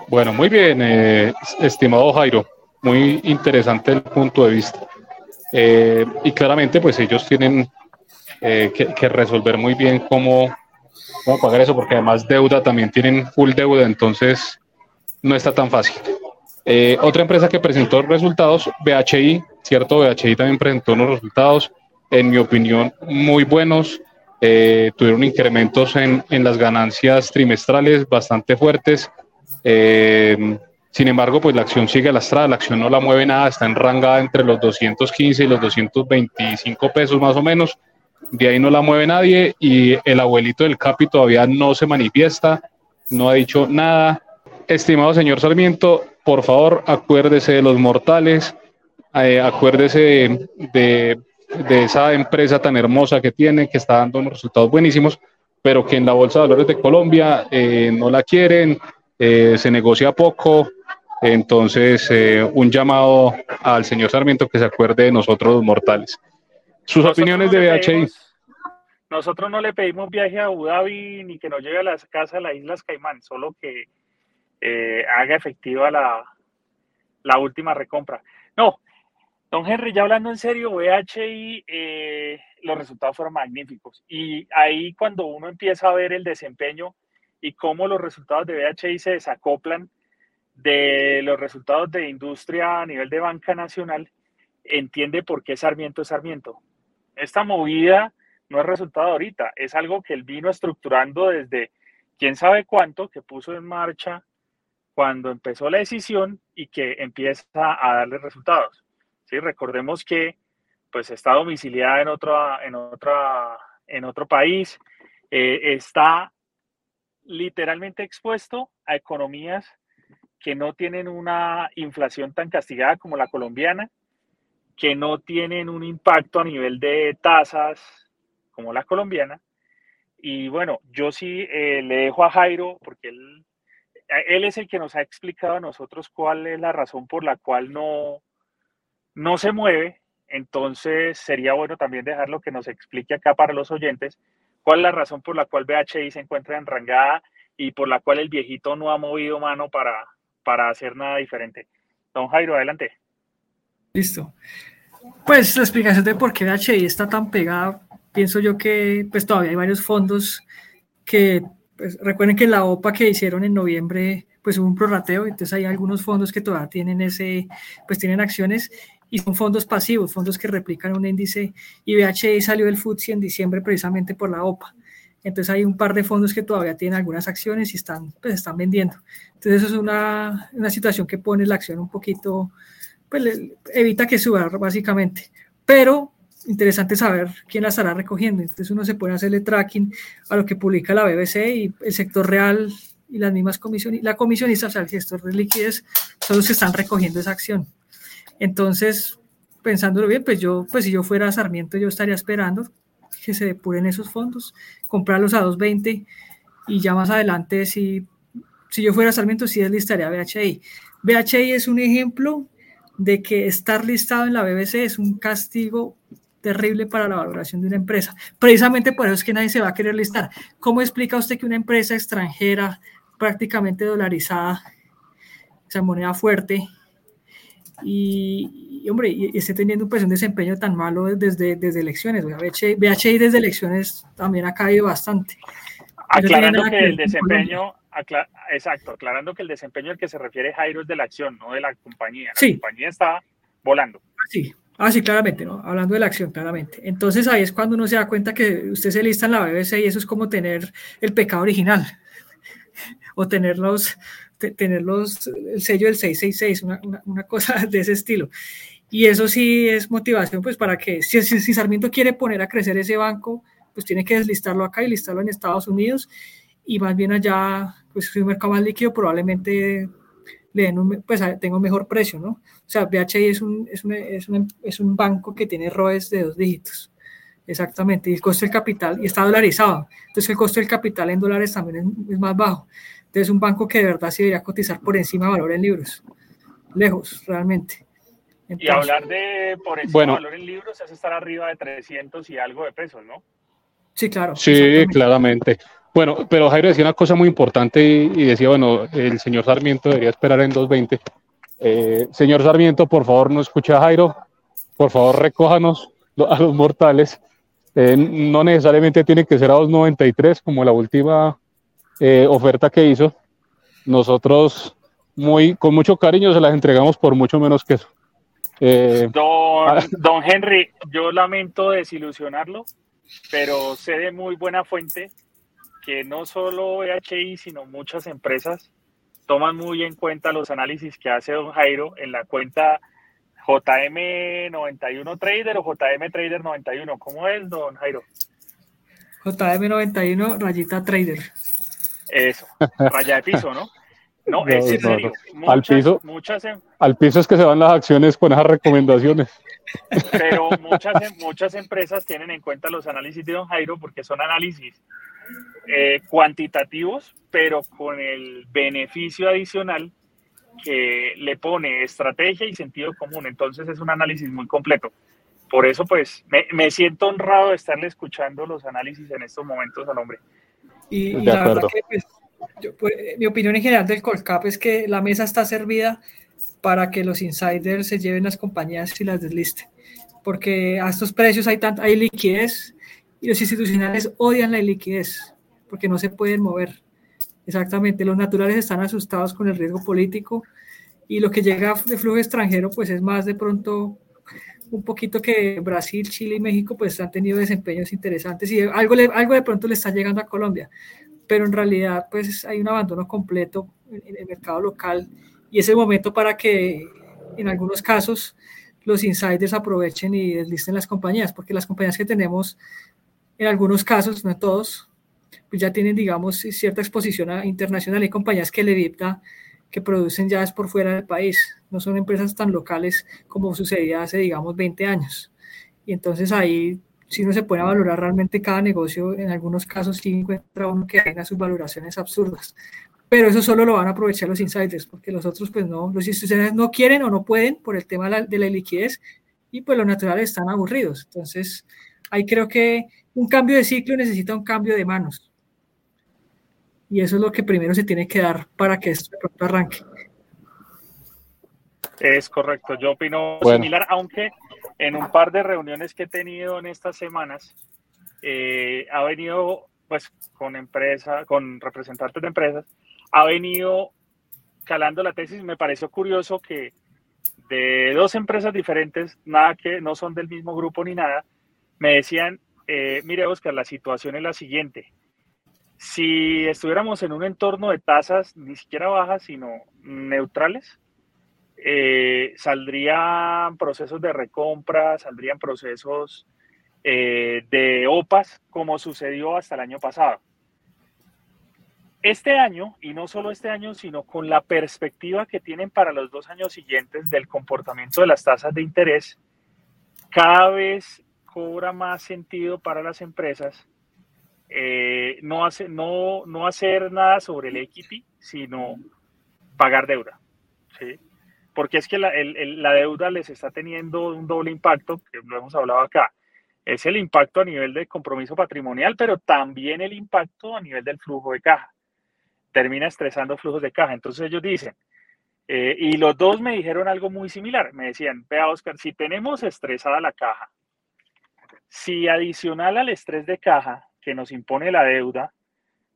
Bueno, muy bien, eh, estimado Jairo, muy interesante el punto de vista. Eh, y claramente, pues ellos tienen eh, que, resolver muy bien cómo, cómo pagar eso, porque además deuda también tienen full deuda, entonces no está tan fácil. Eh, otra empresa que presentó resultados, BHI, ¿cierto? BHI también presentó unos resultados, en mi opinión, muy buenos. Eh, tuvieron incrementos en, en, las ganancias trimestrales bastante fuertes. Eh, sin embargo, pues la acción sigue lastrada, la acción no la mueve nada, está enrangada entre los 215 y los 225 pesos más o menos. De ahí no la mueve nadie y el abuelito del Capi todavía no se manifiesta, no ha dicho nada. Estimado señor Sarmiento, por favor, acuérdese de los mortales, eh, acuérdese de, de de esa empresa tan hermosa que tiene, que está dando unos resultados buenísimos, pero que en la Bolsa de Valores de Colombia eh, no la quieren, eh, se negocia poco. Entonces, eh, un llamado al señor Sarmiento que se acuerde de nosotros los mortales. Sus nosotros opiniones no de BHI. Pedimos, nosotros no le pedimos viaje a Abu Dhabi ni que nos lleve a la casa de las Islas Caimán, solo que haga efectiva la, la última recompra. No, Don Henry, ya hablando en serio, VHI, eh, los resultados fueron magníficos. Y ahí cuando uno empieza a ver el desempeño y cómo los resultados de VHI se desacoplan de los resultados de industria a nivel de banca nacional, entiende por qué Sarmiento es Sarmiento. Esta movida no es resultado ahorita, es algo que él vino estructurando desde quién sabe cuánto, que puso en marcha cuando empezó la decisión y que empieza a darle resultados. ¿Sí? Recordemos que pues está domiciliada en, otro, en, otra, en otro país, eh, está literalmente expuesto a economías que no tienen una inflación tan castigada como la colombiana, que no tienen un impacto a nivel de tasas como la colombiana. Y bueno, yo sí eh, le dejo a Jairo, porque él, él es el que nos ha explicado a nosotros cuál es la razón por la cual no, no se mueve. Entonces sería bueno también dejarlo que nos explique acá para los oyentes cuál es la razón por la cual BHI se encuentra enrangada y por la cual el viejito no ha movido mano para, para hacer nada diferente. Don Jairo, adelante. Listo. Pues la explicación de por qué HI está tan pegada, pienso yo que pues todavía hay varios fondos que, pues, recuerden que la OPA que hicieron en noviembre, pues hubo un prorrateo, entonces hay algunos fondos que todavía tienen ese, pues tienen acciones y son fondos pasivos, fondos que replican un índice y salió del FTSE en diciembre precisamente por la OPA. Entonces hay un par de fondos que todavía tienen algunas acciones y están, pues, están vendiendo. Entonces eso es una, una situación que pone la acción un poquito, pues evita que suba básicamente. Pero interesante saber quién la estará recogiendo. Entonces uno se puede hacerle tracking a lo que publica la BBC y el sector real y las mismas comisiones, la comisionista, o sea, el gestor de liquidez, son los que están recogiendo esa acción. Entonces, pensándolo bien, pues yo, pues si yo fuera Sarmiento, yo estaría esperando que se depuren esos fondos, comprarlos a 2.20 y ya más adelante, si, si yo fuera Sarmiento, sí deslistaría BHI. BHI es un ejemplo de que estar listado en la BBC es un castigo terrible para la valoración de una empresa. Precisamente por eso es que nadie se va a querer listar. ¿Cómo explica usted que una empresa extranjera prácticamente dolarizada, o sea, moneda fuerte, y, hombre, y, esté teniendo pues, un desempeño tan malo desde, desde elecciones. BHI, desde elecciones también ha caído bastante. Aclarando que el desempeño, exacto, aclarando que el desempeño al que se refiere Jairo es de la acción, no de la compañía. La compañía está volando. Sí, Ah, sí, claramente, ¿no? Hablando de la acción, claramente. Entonces ahí es cuando uno se da cuenta que usted se lista en la BBC y eso es como tener el pecado original o tener los, tener los, el sello del 666, una, una, cosa de ese estilo. Y eso sí es motivación, pues para que si, si, Sarmiento quiere poner a crecer ese banco, pues tiene que deslistarlo acá y listarlo en Estados Unidos y más bien allá, pues si un mercado más líquido, probablemente le den un, pues tenga un mejor precio, ¿no? O sea, BHI es un, es, un, es, un, es un banco que tiene ROEs de dos dígitos. Exactamente, y el costo del capital, y está dolarizado, entonces el costo del capital en dólares también es, es más bajo. Entonces, un banco que de verdad se debería cotizar por encima de valor en libros. Lejos, realmente. y hablar de por encima de valor en libros es estar arriba de 300 y algo de pesos, ¿no? Sí, claro. Sí, claramente. Bueno, pero Jairo decía una cosa muy importante y, decía, bueno, el señor Sarmiento debería esperar en 220. Eh, señor Sarmiento, por favor, no escuche a Jairo. Por favor, recójanos a los mortales. Eh, no necesariamente tiene que ser a 293 como la última eh, oferta que hizo, nosotros muy, con mucho cariño se las entregamos por mucho menos que eso. Eh, ah. don, Henry, yo lamento desilusionarlo, pero sé de muy buena fuente que no solo EHI, sino muchas empresas toman muy en cuenta los análisis que hace don Jairo en la cuenta JM91 Trader o JM Trader 91. ¿Cómo es, don Jairo? JM91 rayita Trader. Eso, raya de piso, ¿no? No, es serio. al, piso, muchas, em- al piso es que se van las acciones con esas recomendaciones. Pero muchas, em- muchas empresas tienen en cuenta los análisis de Don Jairo porque son análisis eh, cuantitativos, pero con el beneficio adicional que le pone estrategia y sentido común. Entonces es un análisis muy completo. Por eso, pues, me, me siento honrado de estarle escuchando los análisis en estos momentos al hombre. Y, la verdad que, pues, pues, mi opinión en general del Colcap es que la mesa está servida para que los insiders se lleven las compañías y las deslisten. Porque a estos precios hay, tanta, hay liquidez y los institucionales odian la liquidez porque no se pueden mover. Exactamente, los naturales están asustados con el riesgo político y lo que llega de flujo extranjero pues es más de pronto un poquito que Brasil, Chile y México pues han tenido desempeños interesantes y algo, algo de pronto le está llegando a Colombia, pero en realidad pues hay un abandono completo en el mercado local y es el momento para que en algunos casos los insiders aprovechen y deslisten las compañías, porque las compañías que tenemos en algunos casos, no todos, pues ya tienen, digamos, cierta exposición internacional. Hay compañías que le dicta que producen ya es por fuera del país, no son empresas tan locales como sucedía hace, digamos, 20 años. Y entonces ahí, si uno se a valorar realmente cada negocio, en algunos casos sí encuentra uno que hay sus valoraciones absurdas. Pero eso solo lo van a aprovechar los insiders, porque los otros, pues no, los institucionales no quieren o no pueden por el tema de la, liquidez y pues los naturales están aburridos. Entonces, ahí creo que un cambio de ciclo necesita un cambio de manos. Y eso es lo que primero se tiene que dar para que esto de arranque. Es correcto, yo opino similar, aunque en un par de reuniones que he tenido en estas semanas, eh, ha venido pues con empresa, con representantes de empresas, ha venido calando la tesis. Me pareció curioso que de dos empresas diferentes, nada que no son del mismo grupo ni nada, me decían, eh, mire Oscar, la situación es la siguiente. Si estuviéramos en un entorno de tasas ni siquiera bajas, sino neutrales, eh, saldrían procesos de recompra, saldrían procesos eh, de OPAS, como sucedió hasta el año pasado. Este año, y no solo este año, sino con la perspectiva que tienen para los dos años siguientes del comportamiento de las tasas de interés, cada vez cobra más sentido para las empresas eh, no, no, no hacer nada sobre el equity, sino pagar deuda. Porque es que la, la, deuda les está teniendo un doble impacto, que lo hemos hablado acá. Es el impacto a nivel de compromiso patrimonial, pero también el impacto a nivel del flujo de caja. Termina estresando flujos de caja. Entonces ellos dicen, eh, y los dos me dijeron algo muy similar. Me decían, vea Oscar, si tenemos estresada la caja, si adicional al estrés de caja que nos impone la deuda,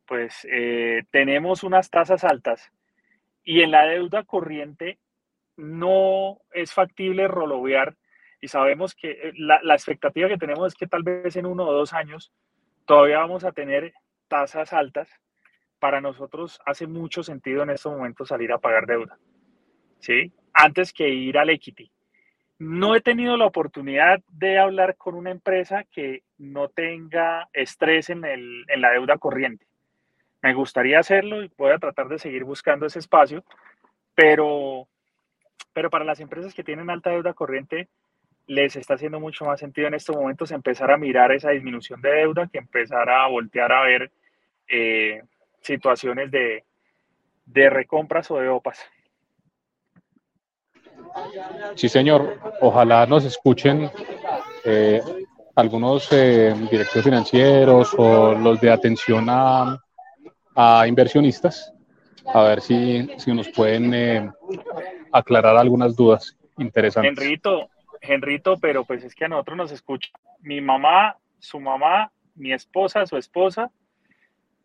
pues eh, tenemos unas tasas altas y en la deuda corriente no es factible rolovear y sabemos que eh, la, la, expectativa que tenemos es que tal vez en uno o dos años todavía vamos a tener tasas altas. Para nosotros hace mucho sentido en estos momentos salir a pagar deuda, ¿sí? Antes que ir al equity. No he tenido la oportunidad de hablar con una empresa que no tenga estrés en, el, en la deuda corriente. Me gustaría hacerlo y voy a tratar de seguir buscando ese espacio, pero, pero para las empresas que tienen alta deuda corriente, les está haciendo mucho más sentido en estos momentos empezar a mirar esa disminución de deuda que empezar a voltear a ver eh, situaciones de, de recompras o de OPAS. Sí, señor. Ojalá nos escuchen eh, algunos eh, directores financieros o los de atención a, a inversionistas, a ver si, si nos pueden eh, aclarar algunas dudas interesantes. Henrito, Henrito, pero pues es que a nosotros nos escucha mi mamá, su mamá, mi esposa, su esposa.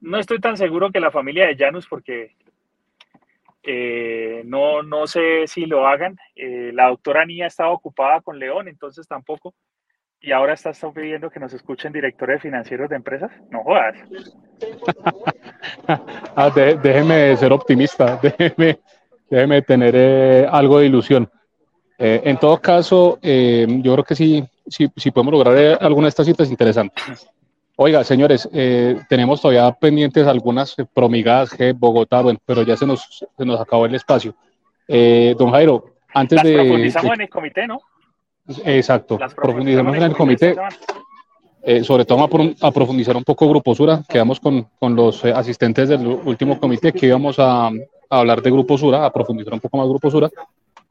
No estoy tan seguro que la familia de Janus, porque eh, no, no sé si lo hagan. Eh, la doctora Nia estaba ocupada con León, entonces tampoco. Y ahora está, pidiendo que nos escuchen directores financieros de empresas. No jodas. ah, déjeme ser optimista, déjeme, déjeme tener eh, algo de ilusión. en todo caso, yo creo que sí, sí, sí podemos lograr alguna de estas citas interesantes. Oiga, señores, eh, tenemos todavía pendientes algunas promigadas que Bogotá, bueno, pero ya se nos, se nos acabó el espacio. Eh, don Jairo, antes de... Profundizamos en el comité, ¿no? Exacto, profundizamos en el comité. Eh, sobre todo a, profundizar un poco Grupo Sura, quedamos con, con los asistentes del último comité que íbamos a, a, hablar de Grupo Sura, a profundizar un poco más Grupo Sura.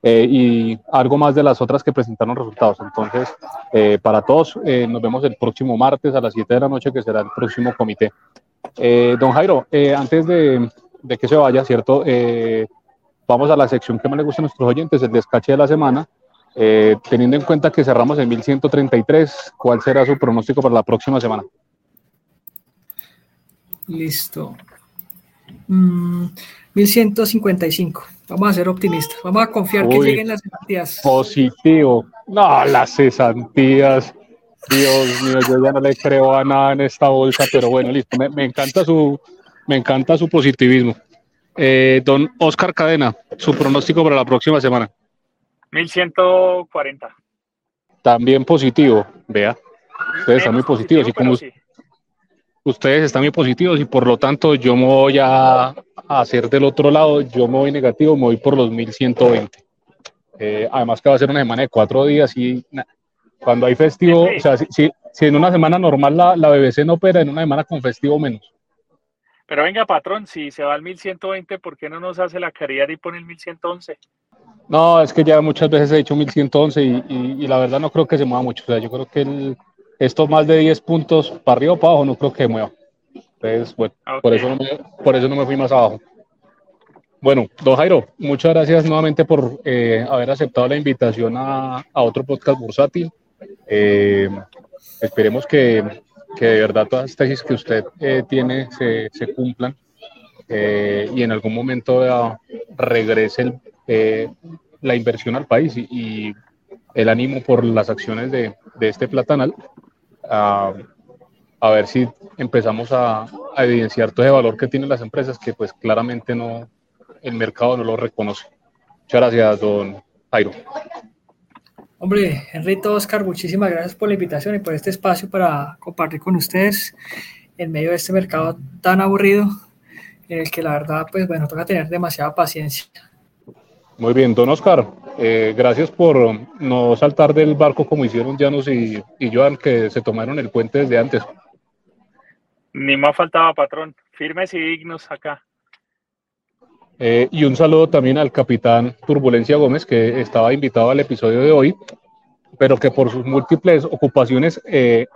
Eh, y algo más de las otras que presentaron resultados. Entonces, eh, para todos, eh, nos vemos el próximo martes a las 7 de la noche, que será el próximo comité. don Jairo, antes de, de, que se vaya, ¿cierto? vamos a la sección que más le gusta a nuestros oyentes, el descache de la semana. Eh, teniendo en cuenta que cerramos en 1133, ¿cuál será su pronóstico para la próxima semana? Listo. 1155. Mm, vamos a ser optimistas. Vamos a confiar que lleguen las cesantías. Positivo. No, las cesantías. Dios mío, yo ya no le creo a nada en esta bolsa, pero bueno, listo. Me, encanta su, me encanta su positivismo. Eh, don Oscar Cadena, su pronóstico para la próxima semana. 1140. También positivo, vea. Ustedes están muy positivos. y como, ustedes están muy positivos y por lo tanto yo me voy a, hacer del otro lado, yo me voy negativo, me voy por los 1120. Eh, además que va a ser una semana de cuatro días y cuando hay festivo, o sea, si, si, en una semana normal la, la, BBC no opera, en una semana con festivo menos. Pero venga, patrón, si se va al 1120, ¿por qué no nos hace la caridad y pone el 1111? No, es que ya muchas veces he dicho 1111 y, y, y la verdad no creo que se mueva mucho. O sea, yo creo que el, estos más de 10 puntos para arriba o para abajo no creo que mueva. Entonces, bueno, por, eso no me, por eso no me fui más abajo. Bueno, don Jairo, muchas gracias nuevamente por eh, haber aceptado la invitación a, a otro podcast bursátil. Eh, esperemos que, que, de verdad todas las tesis que usted eh, tiene se, se cumplan y en algún momento regrese la inversión al país y, el ánimo por las acciones de, este platanal a, ver si empezamos a, a, evidenciar todo ese valor que tienen las empresas que pues claramente no, el mercado no lo reconoce. Muchas gracias, don Jairo. Hombre, Enrito, Oscar, muchísimas gracias por la invitación y por este espacio para compartir con ustedes en medio de este mercado tan aburrido, en el que la verdad, pues bueno, toca tener demasiada paciencia. Muy bien, don Oscar, eh, gracias por no saltar del barco como hicieron Janos y, y Joan, que se tomaron el puente desde antes. Ni más faltaba, patrón. Firmes y dignos acá. Eh, y un saludo también al capitán Turbulencia Gómez, que estaba invitado al episodio de hoy, pero que por sus múltiples ocupaciones, eh,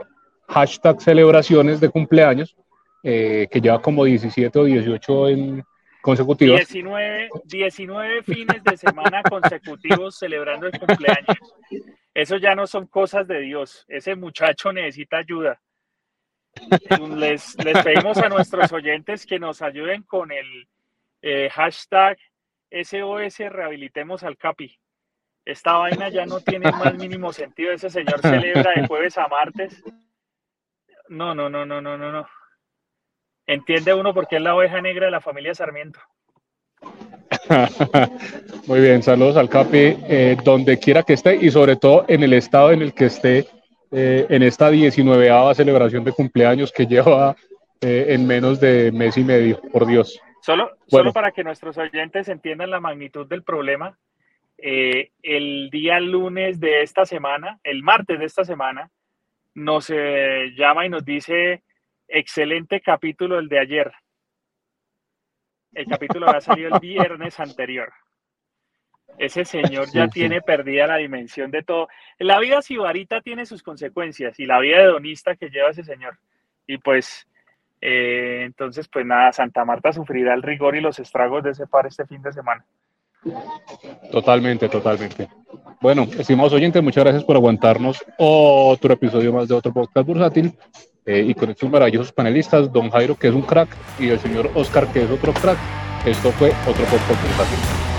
hashtag celebraciones de cumpleaños, que lleva como 17 o 18 en, consecutivos. 19, 19 fines de semana consecutivos celebrando el cumpleaños. Eso ya no son cosas de Dios. Ese muchacho necesita ayuda. Les, les pedimos a nuestros oyentes que nos ayuden con el eh, hashtag SOS Rehabilitemos al Capi. Esta vaina ya no tiene más mínimo sentido. Ese señor celebra de jueves a martes. No, no, no, no, no, no, no entiende uno por qué es la oveja negra de la familia Sarmiento. Muy bien, saludos al Capi, eh, donde quiera que esté y sobre todo en el estado en el que esté eh, en esta 19 celebración de cumpleaños que lleva eh, en menos de mes y medio, por Dios. Solo, solo para que nuestros oyentes entiendan la magnitud del problema, el día lunes de esta semana, el martes de esta semana, nos llama y nos dice Excelente capítulo el de ayer. El capítulo ha salido el viernes anterior. Ese señor ya tiene perdida la dimensión de todo. La vida sibarita tiene sus consecuencias y la vida hedonista que lleva ese señor. Y pues, eh, entonces, pues nada, Santa Marta sufrirá el rigor y los estragos de ese par este fin de semana. Totalmente, totalmente. Bueno, estimados oyentes, muchas gracias por aguantarnos otro episodio más de otro podcast bursátil. Eh, y con estos maravillosos panelistas, don Jairo, que es un crack, y el señor Oscar, que es otro crack. Esto fue otro podcast.